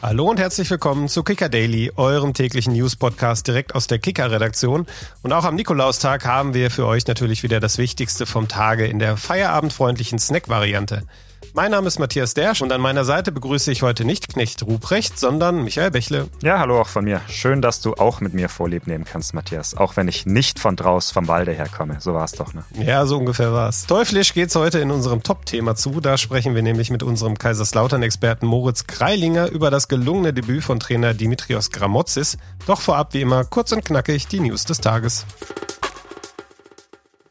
Hallo und herzlich willkommen zu Kicker Daily, eurem täglichen News-Podcast direkt aus der Kicker-Redaktion. Und auch am Nikolaustag haben wir für euch natürlich wieder das Wichtigste vom Tage in der feierabendfreundlichen Snack-Variante. Mein Name ist Matthias Dersch und an meiner Seite begrüße ich heute nicht Knecht Ruprecht, sondern Michael Bächle. Ja, hallo auch von mir. Schön, dass du auch mit mir Vorlieb nehmen kannst, Matthias. Auch wenn ich nicht von draus vom Walde herkomme. So war es doch, ne? Ja, so ungefähr war es. Teuflisch geht's heute in unserem Top-Thema zu. Da sprechen wir nämlich mit unserem Kaiserslautern-Experten Moritz Kreilinger über das gelungene Debüt von Trainer Dimitrios Gramotzis. Doch vorab wie immer kurz und knackig die News des Tages.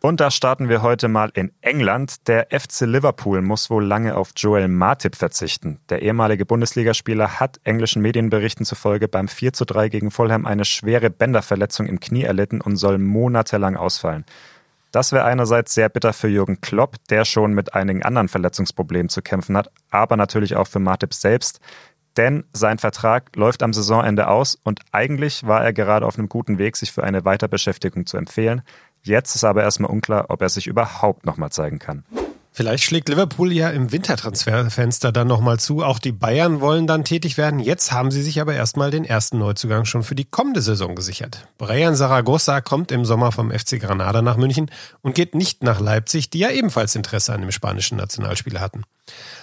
Und da starten wir heute mal in England. Der FC Liverpool muss wohl lange auf Joel Matip verzichten. Der ehemalige Bundesligaspieler hat englischen Medienberichten zufolge beim 4 zu 3 gegen Fulham eine schwere Bänderverletzung im Knie erlitten und soll monatelang ausfallen. Das wäre einerseits sehr bitter für Jürgen Klopp, der schon mit einigen anderen Verletzungsproblemen zu kämpfen hat, aber natürlich auch für Matip selbst, denn sein Vertrag läuft am Saisonende aus und eigentlich war er gerade auf einem guten Weg, sich für eine Weiterbeschäftigung zu empfehlen. Jetzt ist aber erstmal unklar, ob er sich überhaupt nochmal zeigen kann. Vielleicht schlägt Liverpool ja im Wintertransferfenster dann nochmal zu. Auch die Bayern wollen dann tätig werden. Jetzt haben sie sich aber erstmal den ersten Neuzugang schon für die kommende Saison gesichert. Brian Zaragoza kommt im Sommer vom FC Granada nach München und geht nicht nach Leipzig, die ja ebenfalls Interesse an dem spanischen Nationalspieler hatten.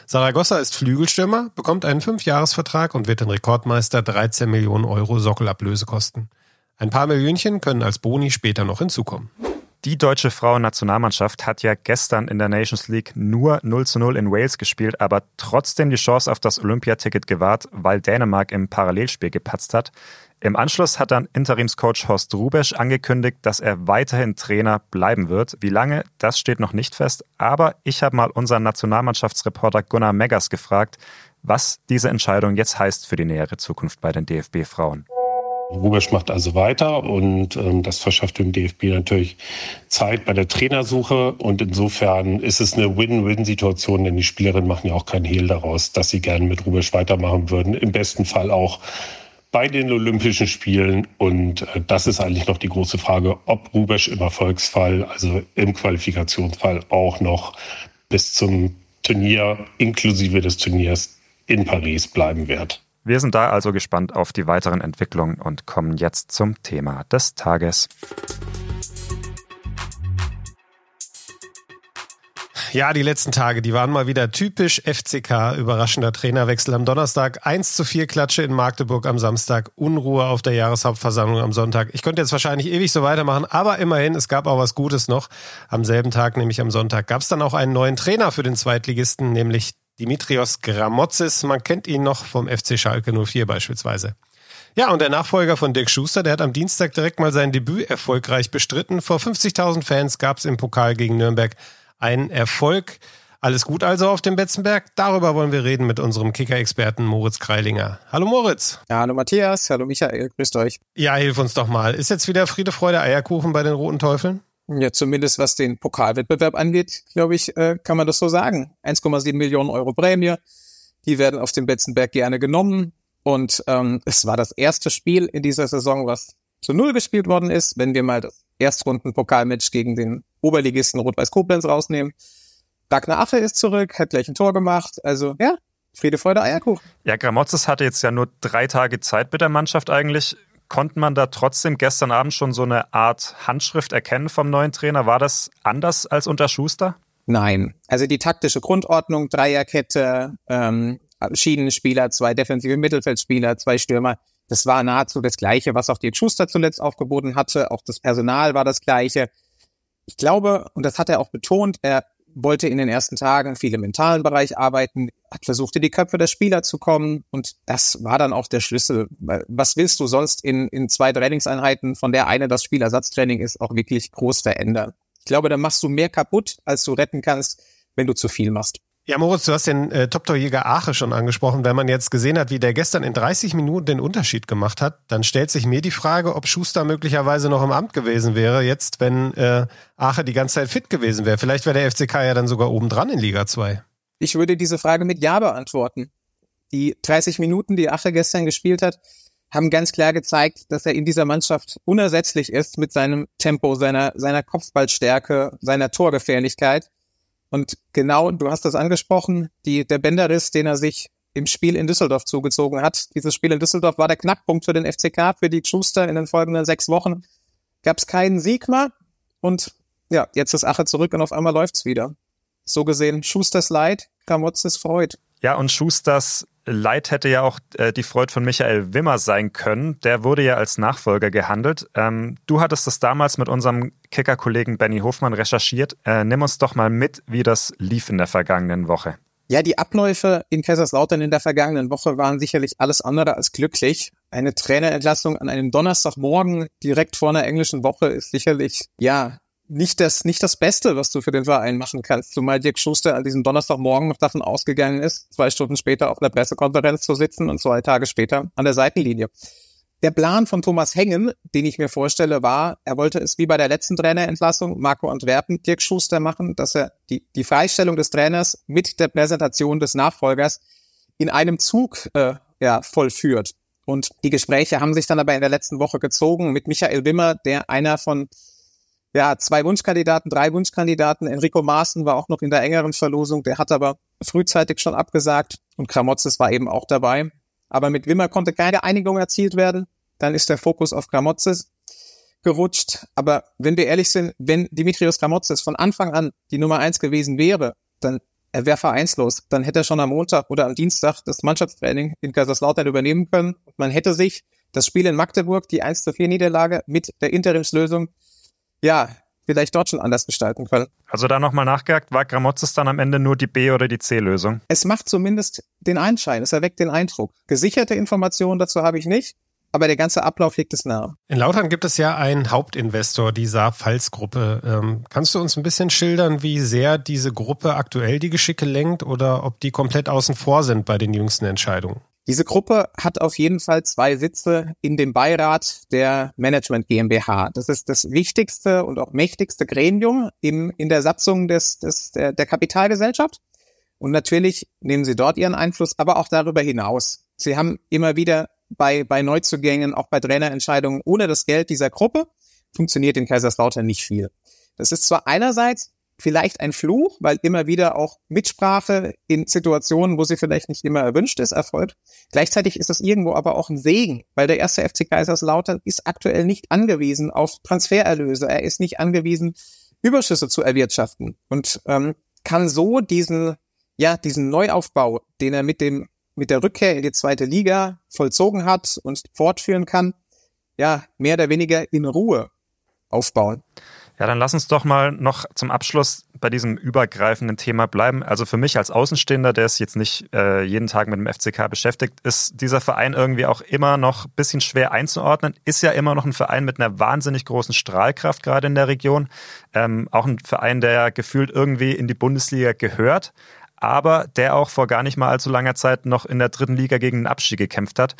Zaragoza ist Flügelstürmer, bekommt einen Fünfjahresvertrag und wird den Rekordmeister 13 Millionen Euro Sockelablöse kosten. Ein paar Millionchen können als Boni später noch hinzukommen. Die deutsche Frauennationalmannschaft hat ja gestern in der Nations League nur 0 zu 0 in Wales gespielt, aber trotzdem die Chance auf das Olympiaticket gewahrt, weil Dänemark im Parallelspiel gepatzt hat. Im Anschluss hat dann Interimscoach Horst Rubesch angekündigt, dass er weiterhin Trainer bleiben wird. Wie lange, das steht noch nicht fest. Aber ich habe mal unseren Nationalmannschaftsreporter Gunnar Meggers gefragt, was diese Entscheidung jetzt heißt für die nähere Zukunft bei den DFB-Frauen. Rubesch macht also weiter und ähm, das verschafft dem DFB natürlich Zeit bei der Trainersuche und insofern ist es eine Win-Win-Situation, denn die Spielerinnen machen ja auch keinen Hehl daraus, dass sie gerne mit Rubesch weitermachen würden. Im besten Fall auch bei den Olympischen Spielen und äh, das ist eigentlich noch die große Frage, ob Rubesch im Erfolgsfall, also im Qualifikationsfall auch noch bis zum Turnier inklusive des Turniers in Paris bleiben wird. Wir sind da also gespannt auf die weiteren Entwicklungen und kommen jetzt zum Thema des Tages. Ja, die letzten Tage, die waren mal wieder typisch FCK. Überraschender Trainerwechsel am Donnerstag, 1 zu 4 Klatsche in Magdeburg am Samstag, Unruhe auf der Jahreshauptversammlung am Sonntag. Ich könnte jetzt wahrscheinlich ewig so weitermachen, aber immerhin, es gab auch was Gutes noch. Am selben Tag, nämlich am Sonntag, gab es dann auch einen neuen Trainer für den Zweitligisten, nämlich Dimitrios Gramotzis, man kennt ihn noch vom FC Schalke 04 beispielsweise. Ja, und der Nachfolger von Dirk Schuster, der hat am Dienstag direkt mal sein Debüt erfolgreich bestritten. Vor 50.000 Fans gab es im Pokal gegen Nürnberg einen Erfolg. Alles gut also auf dem Betzenberg? Darüber wollen wir reden mit unserem Kicker-Experten Moritz Kreilinger. Hallo Moritz. Ja, hallo Matthias, hallo Michael, grüßt euch. Ja, hilf uns doch mal. Ist jetzt wieder Friede, Freude, Eierkuchen bei den Roten Teufeln? Ja, zumindest was den Pokalwettbewerb angeht, glaube ich, äh, kann man das so sagen. 1,7 Millionen Euro Prämie, die werden auf dem Betzenberg gerne genommen. Und ähm, es war das erste Spiel in dieser Saison, was zu Null gespielt worden ist, wenn wir mal das Erstrunden-Pokalmatch gegen den Oberligisten Rot-Weiß Koblenz rausnehmen. Ragnar Affe ist zurück, hat gleich ein Tor gemacht. Also ja, Friede, Freude, Eierkuchen. Ja, Gramotzes hatte jetzt ja nur drei Tage Zeit mit der Mannschaft eigentlich. Konnte man da trotzdem gestern Abend schon so eine Art Handschrift erkennen vom neuen Trainer? War das anders als unter Schuster? Nein. Also die taktische Grundordnung, Dreierkette, ähm, Schienenspieler, zwei defensive Mittelfeldspieler, zwei Stürmer, das war nahezu das Gleiche, was auch die Schuster zuletzt aufgeboten hatte. Auch das Personal war das Gleiche. Ich glaube, und das hat er auch betont, er wollte in den ersten Tagen viel im mentalen Bereich arbeiten, hat versucht, in die Köpfe der Spieler zu kommen und das war dann auch der Schlüssel. Was willst du sonst in, in zwei Trainingseinheiten, von der eine das Spielersatztraining ist, auch wirklich groß verändern? Ich glaube, da machst du mehr kaputt, als du retten kannst, wenn du zu viel machst. Ja, Moritz, du hast den äh, Top-Torjäger Ache schon angesprochen. Wenn man jetzt gesehen hat, wie der gestern in 30 Minuten den Unterschied gemacht hat, dann stellt sich mir die Frage, ob Schuster möglicherweise noch im Amt gewesen wäre, jetzt, wenn äh, Ache die ganze Zeit fit gewesen wäre. Vielleicht wäre der FCK ja dann sogar obendran in Liga 2. Ich würde diese Frage mit Ja beantworten. Die 30 Minuten, die Ache gestern gespielt hat, haben ganz klar gezeigt, dass er in dieser Mannschaft unersetzlich ist mit seinem Tempo, seiner, seiner Kopfballstärke, seiner Torgefährlichkeit. Und genau, du hast das angesprochen, die, der Bänderriss, den er sich im Spiel in Düsseldorf zugezogen hat. Dieses Spiel in Düsseldorf war der Knackpunkt für den FCK, für die Schuster in den folgenden sechs Wochen. Gab es keinen Sieg mehr und ja, jetzt ist Ache zurück und auf einmal läuft's wieder. So gesehen, Schusters Leid, Kramotzes Freud. Ja, und Schusters Leid hätte ja auch äh, die Freud von Michael Wimmer sein können. Der wurde ja als Nachfolger gehandelt. Ähm, du hattest das damals mit unserem Kicker-Kollegen Benny Hofmann recherchiert. Äh, nimm uns doch mal mit, wie das lief in der vergangenen Woche. Ja, die Abläufe in Kaiserslautern in der vergangenen Woche waren sicherlich alles andere als glücklich. Eine Trainerentlassung an einem Donnerstagmorgen direkt vor einer englischen Woche ist sicherlich, ja, nicht das, nicht das Beste, was du für den Verein machen kannst. Zumal Dirk Schuster an diesem Donnerstagmorgen noch davon ausgegangen ist, zwei Stunden später auf einer Pressekonferenz zu sitzen und zwei Tage später an der Seitenlinie. Der Plan von Thomas Hengen, den ich mir vorstelle, war, er wollte es wie bei der letzten Trainerentlassung, Marco Antwerpen, Dirk Schuster machen, dass er die, die Freistellung des Trainers mit der Präsentation des Nachfolgers in einem Zug äh, ja, vollführt. Und die Gespräche haben sich dann aber in der letzten Woche gezogen mit Michael Wimmer, der einer von ja, zwei Wunschkandidaten, drei Wunschkandidaten. Enrico Maaßen war auch noch in der engeren Verlosung, der hat aber frühzeitig schon abgesagt und Kramotzes war eben auch dabei. Aber mit Wimmer konnte keine Einigung erzielt werden. Dann ist der Fokus auf Kramotzes gerutscht. Aber wenn wir ehrlich sind, wenn Dimitrios Kramotzes von Anfang an die Nummer eins gewesen wäre, dann er wäre vereinslos. Dann hätte er schon am Montag oder am Dienstag das Mannschaftstraining in Kaiserslautern übernehmen können. Man hätte sich das Spiel in Magdeburg, die 1 zu 4 Niederlage mit der Interimslösung ja, vielleicht dort schon anders gestalten können. Also da nochmal nachgehakt, war Gramozis dann am Ende nur die B- oder die C-Lösung? Es macht zumindest den Einschein, es erweckt den Eindruck. Gesicherte Informationen dazu habe ich nicht, aber der ganze Ablauf liegt es nahe. In Lautern gibt es ja einen Hauptinvestor, die Saar-Pfalz-Gruppe. Ähm, kannst du uns ein bisschen schildern, wie sehr diese Gruppe aktuell die Geschicke lenkt oder ob die komplett außen vor sind bei den jüngsten Entscheidungen? Diese Gruppe hat auf jeden Fall zwei Sitze in dem Beirat der Management GmbH. Das ist das wichtigste und auch mächtigste Gremium im, in der Satzung des, des, der, der Kapitalgesellschaft. Und natürlich nehmen sie dort ihren Einfluss, aber auch darüber hinaus. Sie haben immer wieder bei, bei Neuzugängen, auch bei Trainerentscheidungen, ohne das Geld dieser Gruppe funktioniert in Kaiserslautern nicht viel. Das ist zwar einerseits vielleicht ein Fluch, weil immer wieder auch Mitsprache in Situationen, wo sie vielleicht nicht immer erwünscht ist, erfolgt. Gleichzeitig ist es irgendwo aber auch ein Segen, weil der erste FC Kaiserslautern ist aktuell nicht angewiesen auf Transfererlöse. Er ist nicht angewiesen, Überschüsse zu erwirtschaften und ähm, kann so diesen, ja, diesen Neuaufbau, den er mit dem, mit der Rückkehr in die zweite Liga vollzogen hat und fortführen kann, ja, mehr oder weniger in Ruhe aufbauen. Ja, dann lass uns doch mal noch zum Abschluss bei diesem übergreifenden Thema bleiben. Also für mich als Außenstehender, der es jetzt nicht äh, jeden Tag mit dem FCK beschäftigt, ist dieser Verein irgendwie auch immer noch ein bisschen schwer einzuordnen. Ist ja immer noch ein Verein mit einer wahnsinnig großen Strahlkraft gerade in der Region. Ähm, auch ein Verein, der gefühlt irgendwie in die Bundesliga gehört aber der auch vor gar nicht mal allzu langer Zeit noch in der dritten Liga gegen den Abstieg gekämpft hat.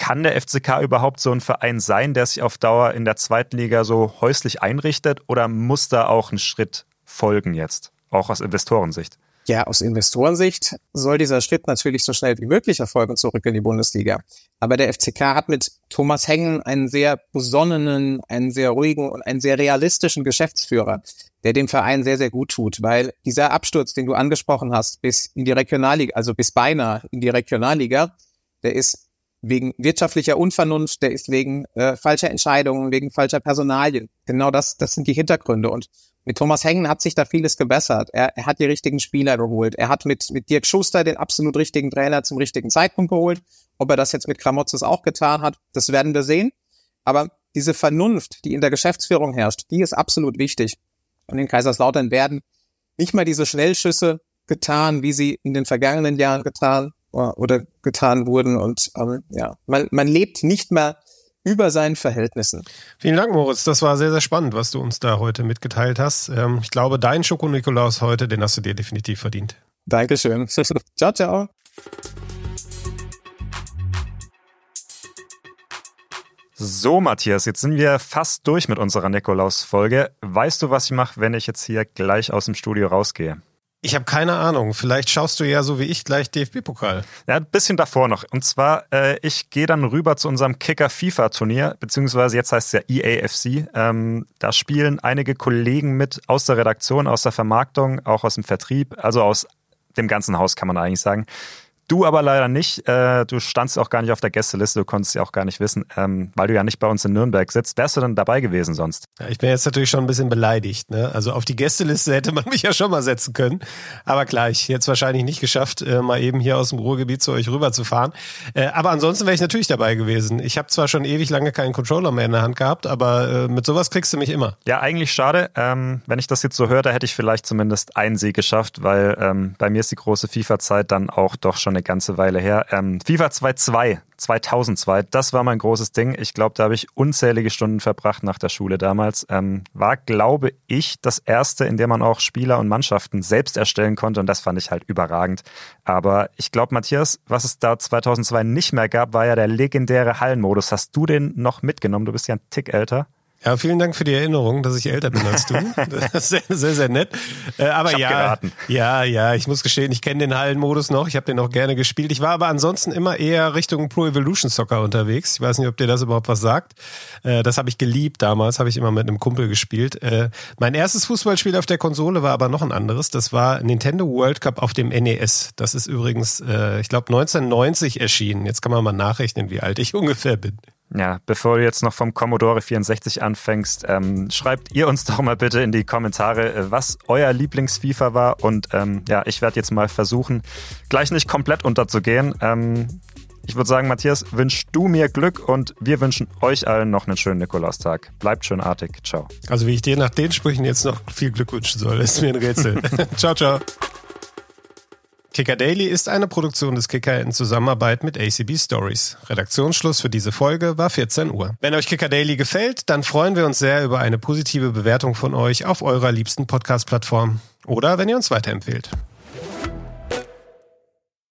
Kann der FCK überhaupt so ein Verein sein, der sich auf Dauer in der zweiten Liga so häuslich einrichtet oder muss da auch ein Schritt folgen jetzt, auch aus Investorensicht? Ja, aus Investorensicht soll dieser Schritt natürlich so schnell wie möglich erfolgen zurück in die Bundesliga. Aber der FCK hat mit Thomas Hengen einen sehr besonnenen, einen sehr ruhigen und einen sehr realistischen Geschäftsführer, der dem Verein sehr, sehr gut tut, weil dieser Absturz, den du angesprochen hast, bis in die Regionalliga, also bis beinahe in die Regionalliga, der ist wegen wirtschaftlicher Unvernunft, der ist wegen äh, falscher Entscheidungen, wegen falscher Personalien. Genau das, das sind die Hintergründe. Und mit Thomas Hengen hat sich da vieles gebessert. Er, er hat die richtigen Spieler geholt. Er hat mit, mit Dirk Schuster den absolut richtigen Trainer zum richtigen Zeitpunkt geholt. Ob er das jetzt mit Kramotzes auch getan hat, das werden wir sehen. Aber diese Vernunft, die in der Geschäftsführung herrscht, die ist absolut wichtig. Und in Kaiserslautern werden nicht mal diese Schnellschüsse getan, wie sie in den vergangenen Jahren getan oder getan wurden. Und ähm, ja, man, man lebt nicht mehr über seinen Verhältnissen. Vielen Dank, Moritz. Das war sehr, sehr spannend, was du uns da heute mitgeteilt hast. Ähm, ich glaube, dein Schoko-Nikolaus heute, den hast du dir definitiv verdient. Dankeschön. ciao, ciao. So, Matthias, jetzt sind wir fast durch mit unserer Nikolaus-Folge. Weißt du, was ich mache, wenn ich jetzt hier gleich aus dem Studio rausgehe? Ich habe keine Ahnung. Vielleicht schaust du ja so wie ich gleich DFB-Pokal. Ja, ein bisschen davor noch. Und zwar, äh, ich gehe dann rüber zu unserem Kicker-FIFA-Turnier, beziehungsweise jetzt heißt es ja EAFC. Ähm, da spielen einige Kollegen mit aus der Redaktion, aus der Vermarktung, auch aus dem Vertrieb, also aus dem ganzen Haus kann man eigentlich sagen. Du aber leider nicht. Äh, du standst auch gar nicht auf der Gästeliste, du konntest ja auch gar nicht wissen, ähm, weil du ja nicht bei uns in Nürnberg sitzt. Wärst du denn dabei gewesen sonst? Ja, ich bin jetzt natürlich schon ein bisschen beleidigt. Ne? Also auf die Gästeliste hätte man mich ja schon mal setzen können. Aber gleich, jetzt wahrscheinlich nicht geschafft, äh, mal eben hier aus dem Ruhrgebiet zu euch rüberzufahren. Äh, aber ansonsten wäre ich natürlich dabei gewesen. Ich habe zwar schon ewig lange keinen Controller mehr in der Hand gehabt, aber mit sowas kriegst du mich immer. Ja, eigentlich schade. Ähm, wenn ich das jetzt so höre, da hätte ich vielleicht zumindest einen Sieg geschafft, weil ähm, bei mir ist die große FIFA-Zeit dann auch doch schon eine ganze Weile her. Ähm, FIFA 2.2, 2002, das war mein großes Ding. Ich glaube, da habe ich unzählige Stunden verbracht nach der Schule damals. Ähm, war, glaube ich, das erste, in dem man auch Spieler und Mannschaften selbst erstellen konnte und das fand ich halt überragend. Aber ich glaube, Matthias, was es da 2002 nicht mehr gab, war ja der legendäre Hallenmodus. Hast du den noch mitgenommen? Du bist ja ein Tick älter. Ja, vielen Dank für die Erinnerung, dass ich älter bin als du. Das ist sehr, sehr, sehr nett. Äh, aber ja, geraten. ja, ja, ich muss gestehen, ich kenne den Hallenmodus noch. Ich habe den auch gerne gespielt. Ich war aber ansonsten immer eher Richtung Pro Evolution Soccer unterwegs. Ich weiß nicht, ob dir das überhaupt was sagt. Äh, das habe ich geliebt damals, habe ich immer mit einem Kumpel gespielt. Äh, mein erstes Fußballspiel auf der Konsole war aber noch ein anderes. Das war Nintendo World Cup auf dem NES. Das ist übrigens, ich glaube, 1990 erschienen. Jetzt kann man mal nachrechnen, wie alt ich ungefähr bin. Ja, bevor du jetzt noch vom Commodore 64 anfängst, ähm, schreibt ihr uns doch mal bitte in die Kommentare, äh, was euer Lieblings-FIFA war. Und ähm, ja, ich werde jetzt mal versuchen, gleich nicht komplett unterzugehen. Ähm, ich würde sagen, Matthias, wünschst du mir Glück und wir wünschen euch allen noch einen schönen Nikolaustag. Bleibt schön artig. Ciao. Also wie ich dir nach den Sprüchen jetzt noch viel Glück wünschen soll, ist mir ein Rätsel. ciao, ciao. Kicker Daily ist eine Produktion des Kicker in Zusammenarbeit mit ACB Stories. Redaktionsschluss für diese Folge war 14 Uhr. Wenn euch Kicker Daily gefällt, dann freuen wir uns sehr über eine positive Bewertung von euch auf eurer liebsten Podcast-Plattform oder wenn ihr uns weiterempfehlt.